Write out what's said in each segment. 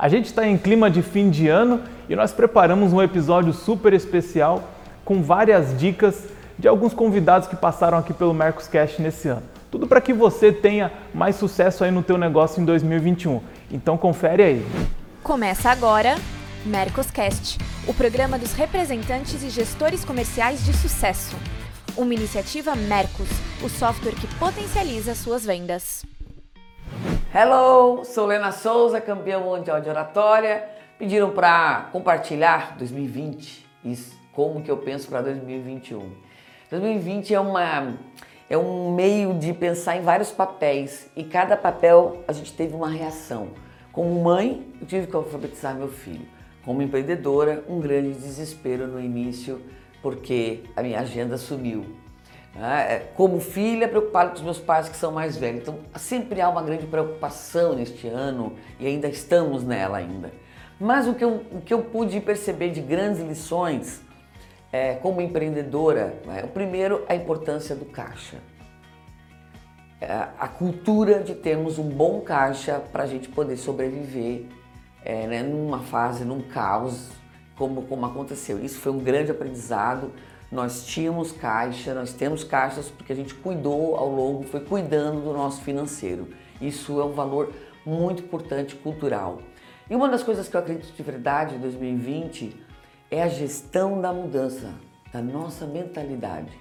A gente está em clima de fim de ano e nós preparamos um episódio super especial com várias dicas de alguns convidados que passaram aqui pelo Mercoscast nesse ano. Tudo para que você tenha mais sucesso aí no teu negócio em 2021. Então confere aí. Começa agora Mercoscast, o programa dos representantes e gestores comerciais de sucesso. Uma iniciativa Mercos, o software que potencializa suas vendas. Hello, sou Lena Souza, campeã mundial de oratória. Pediram para compartilhar 2020 e como que eu penso para 2021. 2020 é uma é um meio de pensar em vários papéis e cada papel a gente teve uma reação. Como mãe, eu tive que alfabetizar meu filho. Como empreendedora, um grande desespero no início porque a minha agenda sumiu. Né? É, como filha, preocupada com os meus pais que são mais velhos. Então, sempre há uma grande preocupação neste ano e ainda estamos nela ainda. Mas o que eu, o que eu pude perceber de grandes lições é, como empreendedora, né? o primeiro, a importância do caixa. É, a cultura de termos um bom caixa para a gente poder sobreviver é, né, numa fase, num caos, como, como aconteceu. Isso foi um grande aprendizado nós tínhamos caixa, nós temos caixas porque a gente cuidou ao longo, foi cuidando do nosso financeiro. Isso é um valor muito importante cultural. E uma das coisas que eu acredito de verdade em 2020 é a gestão da mudança, da nossa mentalidade.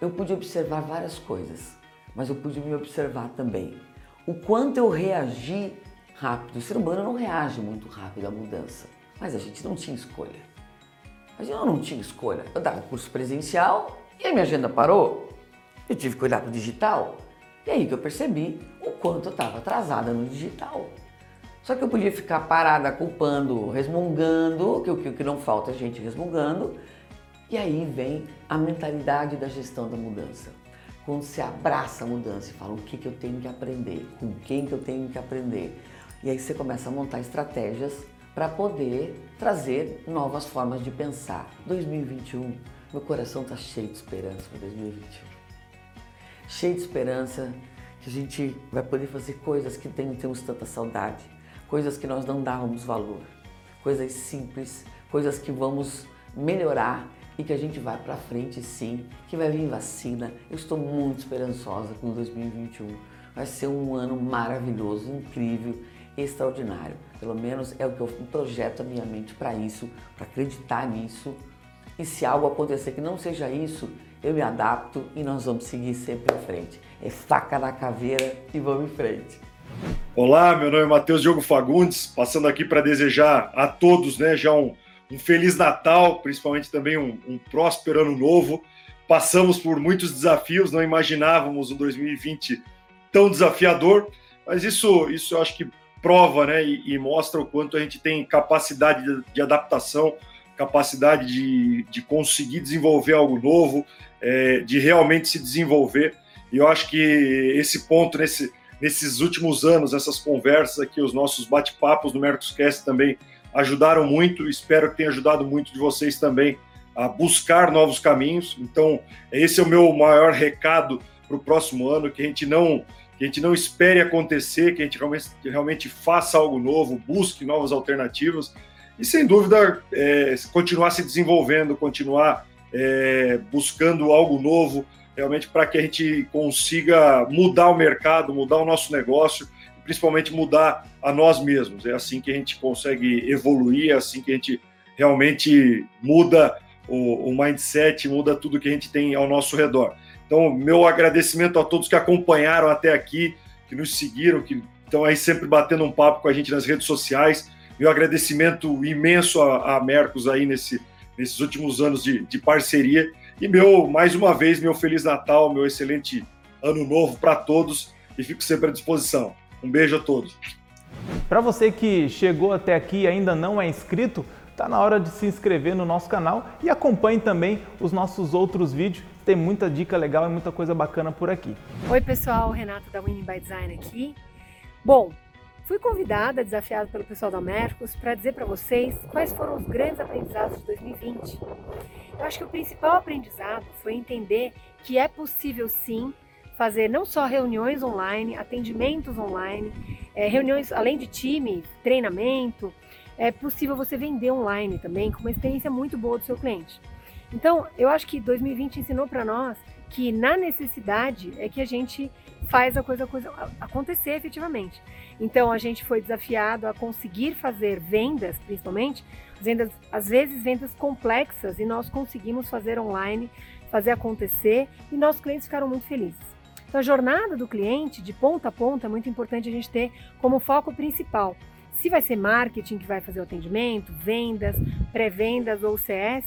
Eu pude observar várias coisas, mas eu pude me observar também. O quanto eu reagi rápido. O ser humano não reage muito rápido à mudança, mas a gente não tinha escolha. Mas eu não tinha escolha. Eu dava curso presencial e a minha agenda parou. Eu tive que olhar para o digital. E aí que eu percebi o quanto eu estava atrasada no digital. Só que eu podia ficar parada culpando, resmungando, que o que, que não falta é gente resmungando. E aí vem a mentalidade da gestão da mudança. Quando você abraça a mudança e fala o que, que eu tenho que aprender, com quem que eu tenho que aprender. E aí você começa a montar estratégias para poder trazer novas formas de pensar. 2021, meu coração está cheio de esperança para 2021. Cheio de esperança que a gente vai poder fazer coisas que temos tanta saudade, coisas que nós não dávamos valor, coisas simples, coisas que vamos melhorar e que a gente vai para frente sim, que vai vir vacina. Eu estou muito esperançosa com 2021. Vai ser um ano maravilhoso, incrível extraordinário. Pelo menos é o que eu projeto a minha mente para isso, para acreditar nisso. E se algo acontecer que não seja isso, eu me adapto e nós vamos seguir sempre em frente. É faca na caveira e vamos em frente. Olá, meu nome é Matheus Diogo Fagundes, passando aqui para desejar a todos né, já um, um, Feliz Natal, principalmente também um, um próspero ano novo. Passamos por muitos desafios, não imaginávamos um 2020 tão desafiador, mas isso, isso eu acho que prova né, e, e, mostra o quanto a gente tem capacidade de, de adaptação, capacidade de, de, conseguir desenvolver algo novo, é, de realmente se desenvolver. E eu acho que esse ponto, nesse, nesses últimos anos, essas conversas aqui, os nossos bate-papos no Mercoscast também ajudaram muito. Espero que tenha ajudado muito de vocês também a buscar novos caminhos. Então, esse é o meu maior recado para o próximo ano, que a gente não que a gente não espere acontecer, que a gente realmente, realmente faça algo novo, busque novas alternativas e, sem dúvida, é, continuar se desenvolvendo, continuar é, buscando algo novo, realmente para que a gente consiga mudar o mercado, mudar o nosso negócio e principalmente mudar a nós mesmos. É assim que a gente consegue evoluir, é assim que a gente realmente muda o, o mindset, muda tudo que a gente tem ao nosso redor. Então, meu agradecimento a todos que acompanharam até aqui, que nos seguiram, que estão aí sempre batendo um papo com a gente nas redes sociais. Meu agradecimento imenso a, a Mercos aí nesse, nesses últimos anos de, de parceria. E meu, mais uma vez, meu Feliz Natal, meu excelente ano novo para todos e fico sempre à disposição. Um beijo a todos. Para você que chegou até aqui e ainda não é inscrito, está na hora de se inscrever no nosso canal e acompanhe também os nossos outros vídeos tem muita dica legal e muita coisa bacana por aqui. Oi pessoal, Renato da Winning by Design aqui. Bom, fui convidada, desafiada pelo pessoal da Mercos para dizer para vocês quais foram os grandes aprendizados de 2020. Eu acho que o principal aprendizado foi entender que é possível sim fazer não só reuniões online, atendimentos online, é, reuniões além de time, treinamento, é possível você vender online também, com uma experiência muito boa do seu cliente. Então, eu acho que 2020 ensinou para nós que na necessidade é que a gente faz a coisa, a coisa acontecer efetivamente. Então, a gente foi desafiado a conseguir fazer vendas, principalmente, vendas, às vezes vendas complexas, e nós conseguimos fazer online, fazer acontecer, e nossos clientes ficaram muito felizes. Então, a jornada do cliente, de ponta a ponta, é muito importante a gente ter como foco principal. Se vai ser marketing que vai fazer o atendimento, vendas, pré-vendas ou CS,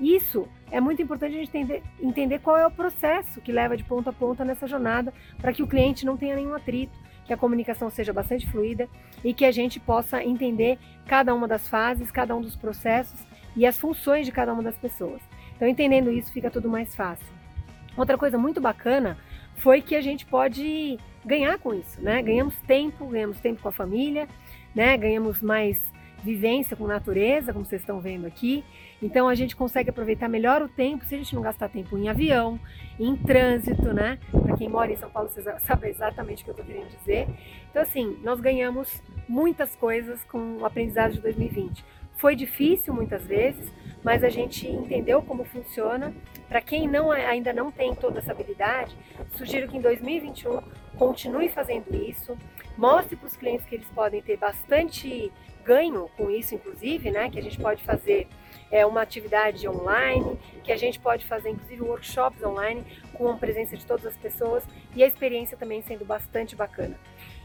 isso é muito importante a gente entender, entender qual é o processo que leva de ponta a ponta nessa jornada para que o cliente não tenha nenhum atrito, que a comunicação seja bastante fluida e que a gente possa entender cada uma das fases, cada um dos processos e as funções de cada uma das pessoas. Então, entendendo isso, fica tudo mais fácil. Outra coisa muito bacana foi que a gente pode ganhar com isso, né? Ganhamos tempo, ganhamos tempo com a família, né? Ganhamos mais vivência com natureza, como vocês estão vendo aqui. Então a gente consegue aproveitar melhor o tempo se a gente não gastar tempo em avião, em trânsito, né? Para quem mora em São Paulo, vocês sabem exatamente o que eu estou querendo dizer. Então, assim, nós ganhamos muitas coisas com o aprendizado de 2020. Foi difícil muitas vezes, mas a gente entendeu como funciona. Para quem não, ainda não tem toda essa habilidade, sugiro que em 2021 continue fazendo isso, mostre para os clientes que eles podem ter bastante ganho com isso, inclusive, né? Que a gente pode fazer é, uma atividade online, que a gente pode fazer, inclusive, workshops online com a presença de todas as pessoas e a experiência também sendo bastante bacana.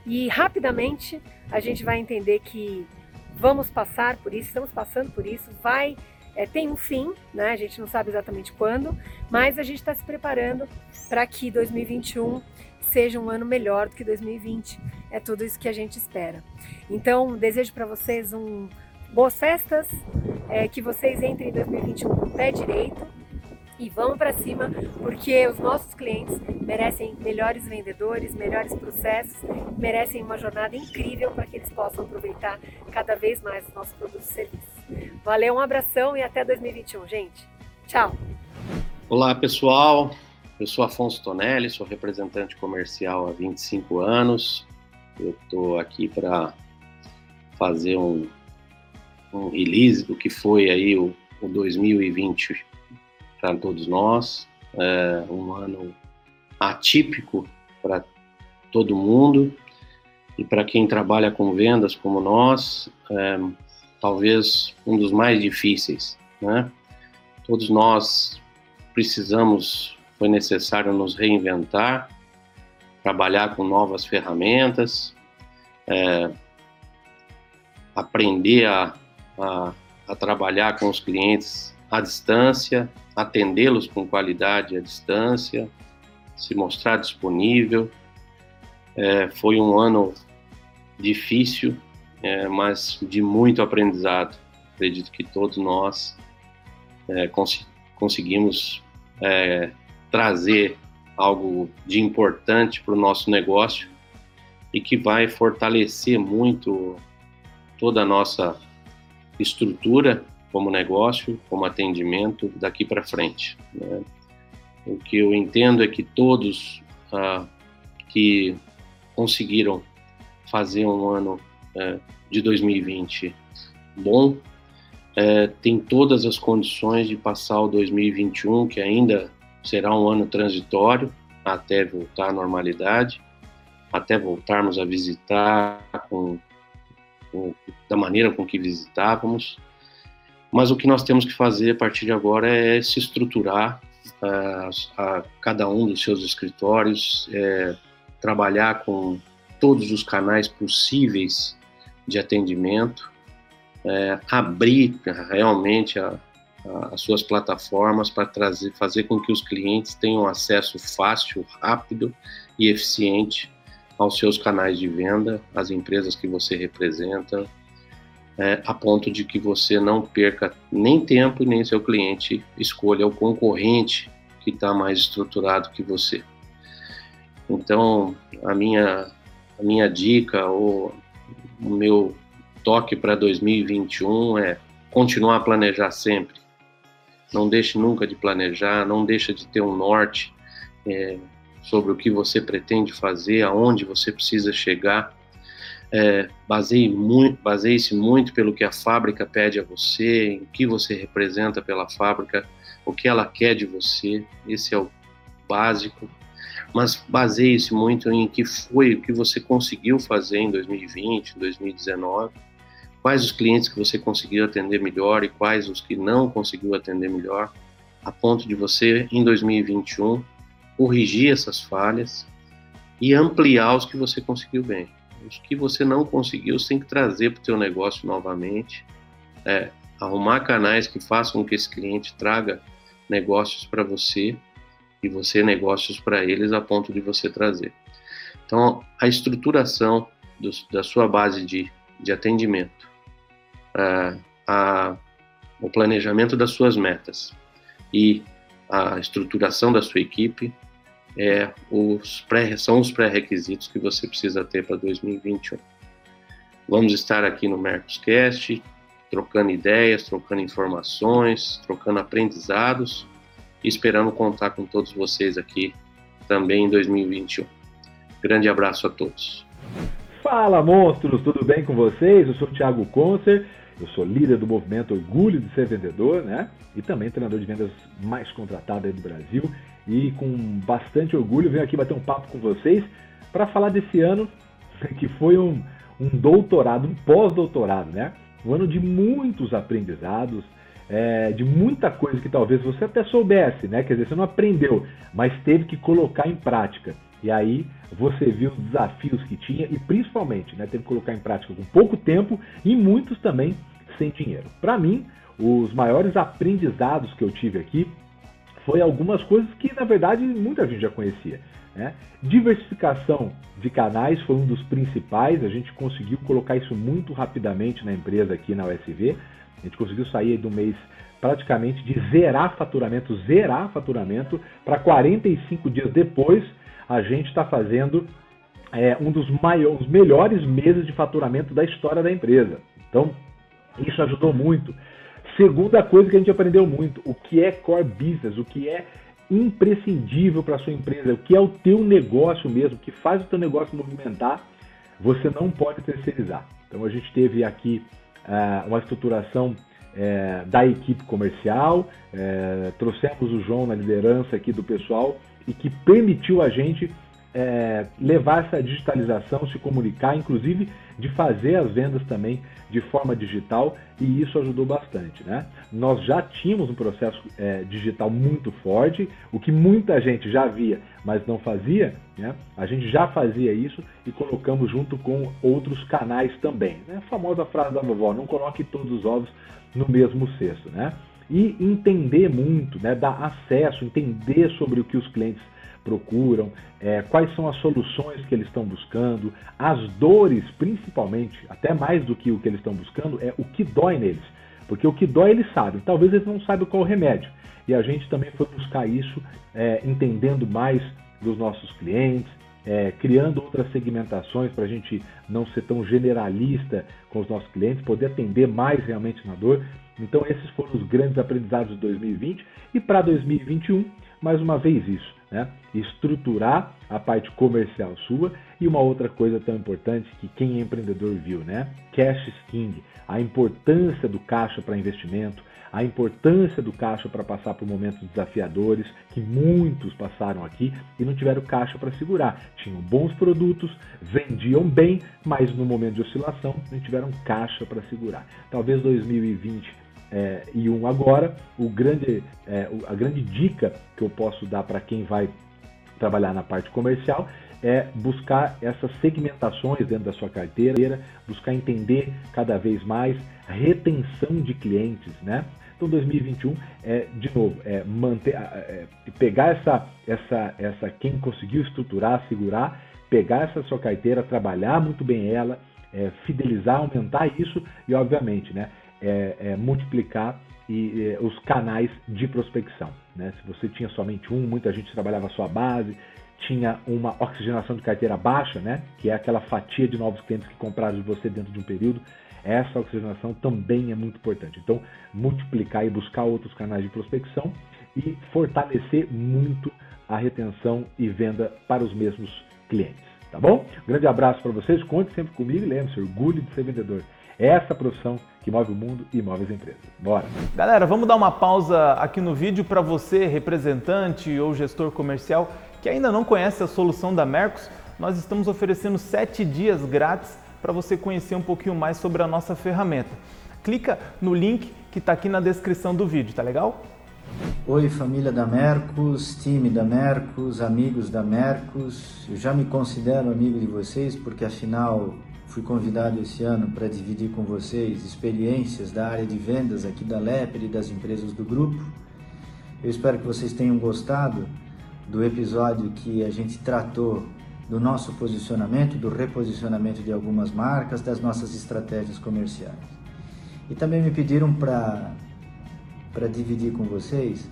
E rapidamente a gente vai entender que vamos passar por isso, estamos passando por isso, vai é, tem um fim, né? A gente não sabe exatamente quando, mas a gente está se preparando para que 2021 seja um ano melhor do que 2020. É tudo isso que a gente espera. Então, desejo para vocês um boas festas, é, que vocês entrem em 2021 com o pé direito e vão para cima, porque os nossos clientes merecem melhores vendedores, melhores processos, merecem uma jornada incrível para que eles possam aproveitar cada vez mais os nossos produtos e serviços. Valeu, um abração e até 2021, gente. Tchau. Olá, pessoal. Eu sou Afonso Tonelli, sou representante comercial há 25 anos. Eu estou aqui para fazer um, um release do que foi aí o, o 2020 para todos nós. É um ano atípico para todo mundo e para quem trabalha com vendas como nós, é, talvez um dos mais difíceis, né? Todos nós precisamos, foi necessário nos reinventar, trabalhar com novas ferramentas, é, aprender a, a, a trabalhar com os clientes à distância, atendê-los com qualidade à distância, se mostrar disponível. É, foi um ano difícil, é, mas de muito aprendizado. Acredito que todos nós é, cons conseguimos é, trazer algo de importante para o nosso negócio e que vai fortalecer muito toda a nossa estrutura como negócio, como atendimento daqui para frente. Né? O que eu entendo é que todos ah, que conseguiram fazer um ano é, de 2020 bom, é, tem todas as condições de passar o 2021, que ainda será um ano transitório até voltar à normalidade, até voltarmos a visitar com, com, da maneira com que visitávamos. Mas o que nós temos que fazer a partir de agora é se estruturar a, a cada um dos seus escritórios, é, trabalhar com todos os canais possíveis de atendimento, é, abrir realmente a, as suas plataformas para trazer, fazer com que os clientes tenham acesso fácil, rápido e eficiente aos seus canais de venda, às empresas que você representa, é, a ponto de que você não perca nem tempo nem seu cliente escolha o concorrente que está mais estruturado que você. Então, a minha, a minha dica ou o meu toque para 2021 é continuar a planejar sempre. Não deixe nunca de planejar, não deixe de ter um norte. É, sobre o que você pretende fazer, aonde você precisa chegar. É, baseie muito, baseie-se muito pelo que a fábrica pede a você, em que você representa pela fábrica, o que ela quer de você. Esse é o básico. Mas baseie-se muito em que foi, o que você conseguiu fazer em 2020, 2019, quais os clientes que você conseguiu atender melhor e quais os que não conseguiu atender melhor, a ponto de você em 2021 corrigir essas falhas e ampliar os que você conseguiu bem. Os que você não conseguiu, você tem que trazer para o teu negócio novamente, é, arrumar canais que façam com que esse cliente traga negócios para você e você negócios para eles a ponto de você trazer. Então, a estruturação do, da sua base de, de atendimento, a, a, o planejamento das suas metas e a estruturação da sua equipe é, os pré, são os pré-requisitos que você precisa ter para 2021. Vamos estar aqui no Mercoscast, trocando ideias, trocando informações, trocando aprendizados e esperando contar com todos vocês aqui também em 2021. Grande abraço a todos. Fala, monstros! Tudo bem com vocês? Eu sou o Thiago Concer, eu sou líder do movimento Orgulho de Ser Vendedor, né? E também treinador de vendas mais contratado aí do Brasil e com bastante orgulho venho aqui bater um papo com vocês para falar desse ano que foi um, um doutorado, um pós-doutorado, né? Um ano de muitos aprendizados, é, de muita coisa que talvez você até soubesse, né? Quer dizer, você não aprendeu, mas teve que colocar em prática. E aí você viu os desafios que tinha e principalmente, né? Teve que colocar em prática com pouco tempo e muitos também sem dinheiro. Para mim, os maiores aprendizados que eu tive aqui foi algumas coisas que, na verdade, muita gente já conhecia. Né? Diversificação de canais foi um dos principais, a gente conseguiu colocar isso muito rapidamente na empresa aqui na USV. A gente conseguiu sair do mês praticamente de zerar faturamento, zerar faturamento, para 45 dias depois a gente está fazendo é, um dos maiores, melhores meses de faturamento da história da empresa. Então, isso ajudou muito. Segunda coisa que a gente aprendeu muito, o que é core business, o que é imprescindível para a sua empresa, o que é o teu negócio mesmo, o que faz o teu negócio movimentar, você não pode terceirizar. Então a gente teve aqui uh, uma estruturação uh, da equipe comercial, uh, trouxemos o João na liderança aqui do pessoal e que permitiu a gente é, levar essa digitalização, se comunicar, inclusive de fazer as vendas também de forma digital e isso ajudou bastante. Né? Nós já tínhamos um processo é, digital muito forte, o que muita gente já via, mas não fazia, né? a gente já fazia isso e colocamos junto com outros canais também. Né? A famosa frase da vovó, não coloque todos os ovos no mesmo cesto. Né? E entender muito, né? dar acesso, entender sobre o que os clientes procuram, é, quais são as soluções que eles estão buscando, as dores, principalmente, até mais do que o que eles estão buscando, é o que dói neles. Porque o que dói eles sabem, talvez eles não saibam qual o remédio. E a gente também foi buscar isso, é, entendendo mais dos nossos clientes, é, criando outras segmentações para a gente não ser tão generalista com os nossos clientes, poder atender mais realmente na dor. Então, esses foram os grandes aprendizados de 2020. E para 2021, mais uma vez isso né? estruturar a parte comercial sua e uma outra coisa tão importante que quem é empreendedor viu, né? Cash king, a importância do caixa para investimento, a importância do caixa para passar por momentos desafiadores, que muitos passaram aqui e não tiveram caixa para segurar. Tinham bons produtos, vendiam bem, mas no momento de oscilação não tiveram caixa para segurar. Talvez 2020 é, e um agora, o grande, é, a grande dica que eu posso dar para quem vai trabalhar na parte comercial é buscar essas segmentações dentro da sua carteira, buscar entender cada vez mais a retenção de clientes, né? Então 2021 é de novo é manter, é, pegar essa, essa, essa quem conseguiu estruturar, segurar, pegar essa sua carteira, trabalhar muito bem ela, é, fidelizar, aumentar isso e obviamente, né? É, é, multiplicar e, é, os canais de prospecção. Né? Se você tinha somente um, muita gente trabalhava a sua base, tinha uma oxigenação de carteira baixa, né? que é aquela fatia de novos clientes que compraram de você dentro de um período. Essa oxigenação também é muito importante. Então, multiplicar e buscar outros canais de prospecção e fortalecer muito a retenção e venda para os mesmos clientes. Tá bom? Grande abraço para vocês, conte sempre comigo e lembre-se, orgulho de ser vendedor. É essa profissão que move o mundo e move as empresas. Bora! Galera, vamos dar uma pausa aqui no vídeo para você, representante ou gestor comercial, que ainda não conhece a solução da Mercos. Nós estamos oferecendo 7 dias grátis para você conhecer um pouquinho mais sobre a nossa ferramenta. Clica no link que está aqui na descrição do vídeo, tá legal? Oi, família da Mercos, time da Mercos, amigos da Mercos. Eu já me considero amigo de vocês porque, afinal, fui convidado esse ano para dividir com vocês experiências da área de vendas aqui da Lepre e das empresas do grupo. Eu espero que vocês tenham gostado do episódio que a gente tratou do nosso posicionamento, do reposicionamento de algumas marcas, das nossas estratégias comerciais. E também me pediram para para dividir com vocês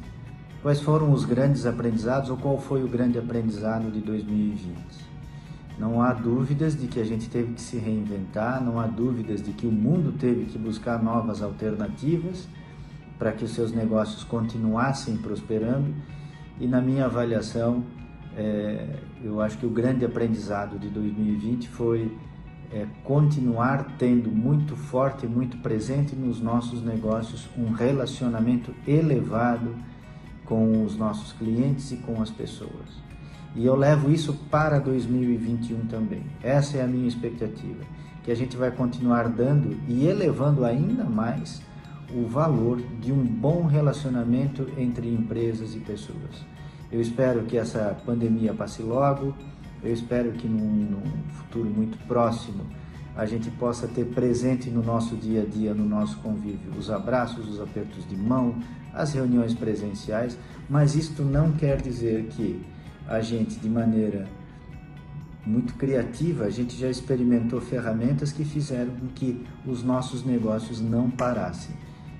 quais foram os grandes aprendizados ou qual foi o grande aprendizado de 2020. Não há dúvidas de que a gente teve que se reinventar, não há dúvidas de que o mundo teve que buscar novas alternativas para que os seus negócios continuassem prosperando. E na minha avaliação, é, eu acho que o grande aprendizado de 2020 foi é, continuar tendo muito forte e muito presente nos nossos negócios um relacionamento elevado com os nossos clientes e com as pessoas. E eu levo isso para 2021 também. Essa é a minha expectativa, que a gente vai continuar dando e elevando ainda mais o valor de um bom relacionamento entre empresas e pessoas. Eu espero que essa pandemia passe logo, eu espero que num, num futuro muito próximo a gente possa ter presente no nosso dia a dia, no nosso convívio, os abraços, os apertos de mão, as reuniões presenciais, mas isto não quer dizer que a gente, de maneira muito criativa, a gente já experimentou ferramentas que fizeram com que os nossos negócios não parassem.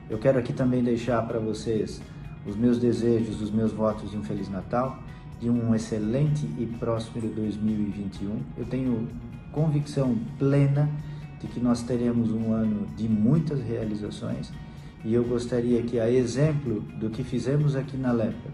Eu quero aqui também deixar para vocês os meus desejos, os meus votos de um Feliz Natal de um excelente e próspero 2021. Eu tenho convicção plena de que nós teremos um ano de muitas realizações e eu gostaria que, a exemplo do que fizemos aqui na LEPA,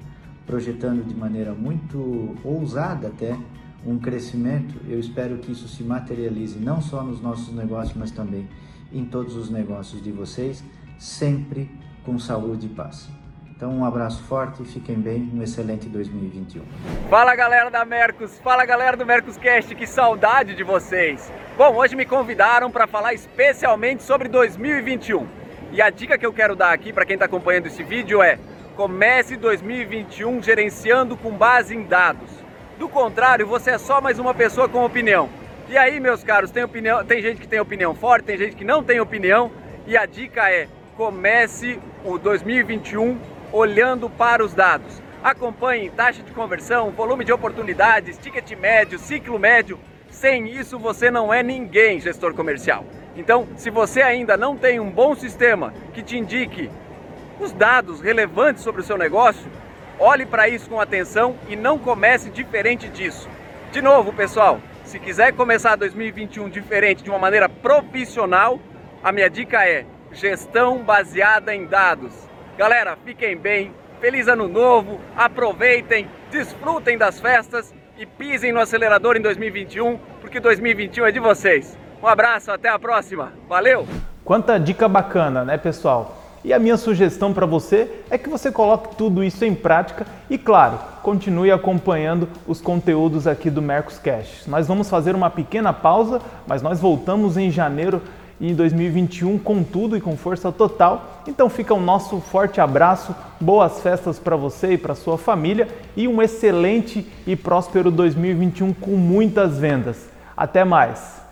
projetando de maneira muito ousada até um crescimento, eu espero que isso se materialize não só nos nossos negócios, mas também em todos os negócios de vocês, sempre com saúde e paz. Então, um abraço forte fiquem bem. Um excelente 2021. Fala galera da Mercos, fala galera do Mercoscast, que saudade de vocês. Bom, hoje me convidaram para falar especialmente sobre 2021. E a dica que eu quero dar aqui para quem está acompanhando esse vídeo é: comece 2021 gerenciando com base em dados. Do contrário, você é só mais uma pessoa com opinião. E aí, meus caros, tem, opinião, tem gente que tem opinião forte, tem gente que não tem opinião. E a dica é: comece o 2021 olhando para os dados. Acompanhe taxa de conversão, volume de oportunidades, ticket médio, ciclo médio. Sem isso você não é ninguém, gestor comercial. Então, se você ainda não tem um bom sistema que te indique os dados relevantes sobre o seu negócio, olhe para isso com atenção e não comece diferente disso. De novo, pessoal, se quiser começar 2021 diferente de uma maneira profissional, a minha dica é gestão baseada em dados. Galera, fiquem bem, feliz ano novo, aproveitem, desfrutem das festas e pisem no acelerador em 2021, porque 2021 é de vocês. Um abraço, até a próxima. Valeu! Quanta dica bacana, né, pessoal? E a minha sugestão para você é que você coloque tudo isso em prática e, claro, continue acompanhando os conteúdos aqui do Mercos Cash. Nós vamos fazer uma pequena pausa, mas nós voltamos em janeiro e em 2021 com tudo e com força total. Então fica o nosso forte abraço, boas festas para você e para sua família e um excelente e próspero 2021 com muitas vendas. Até mais.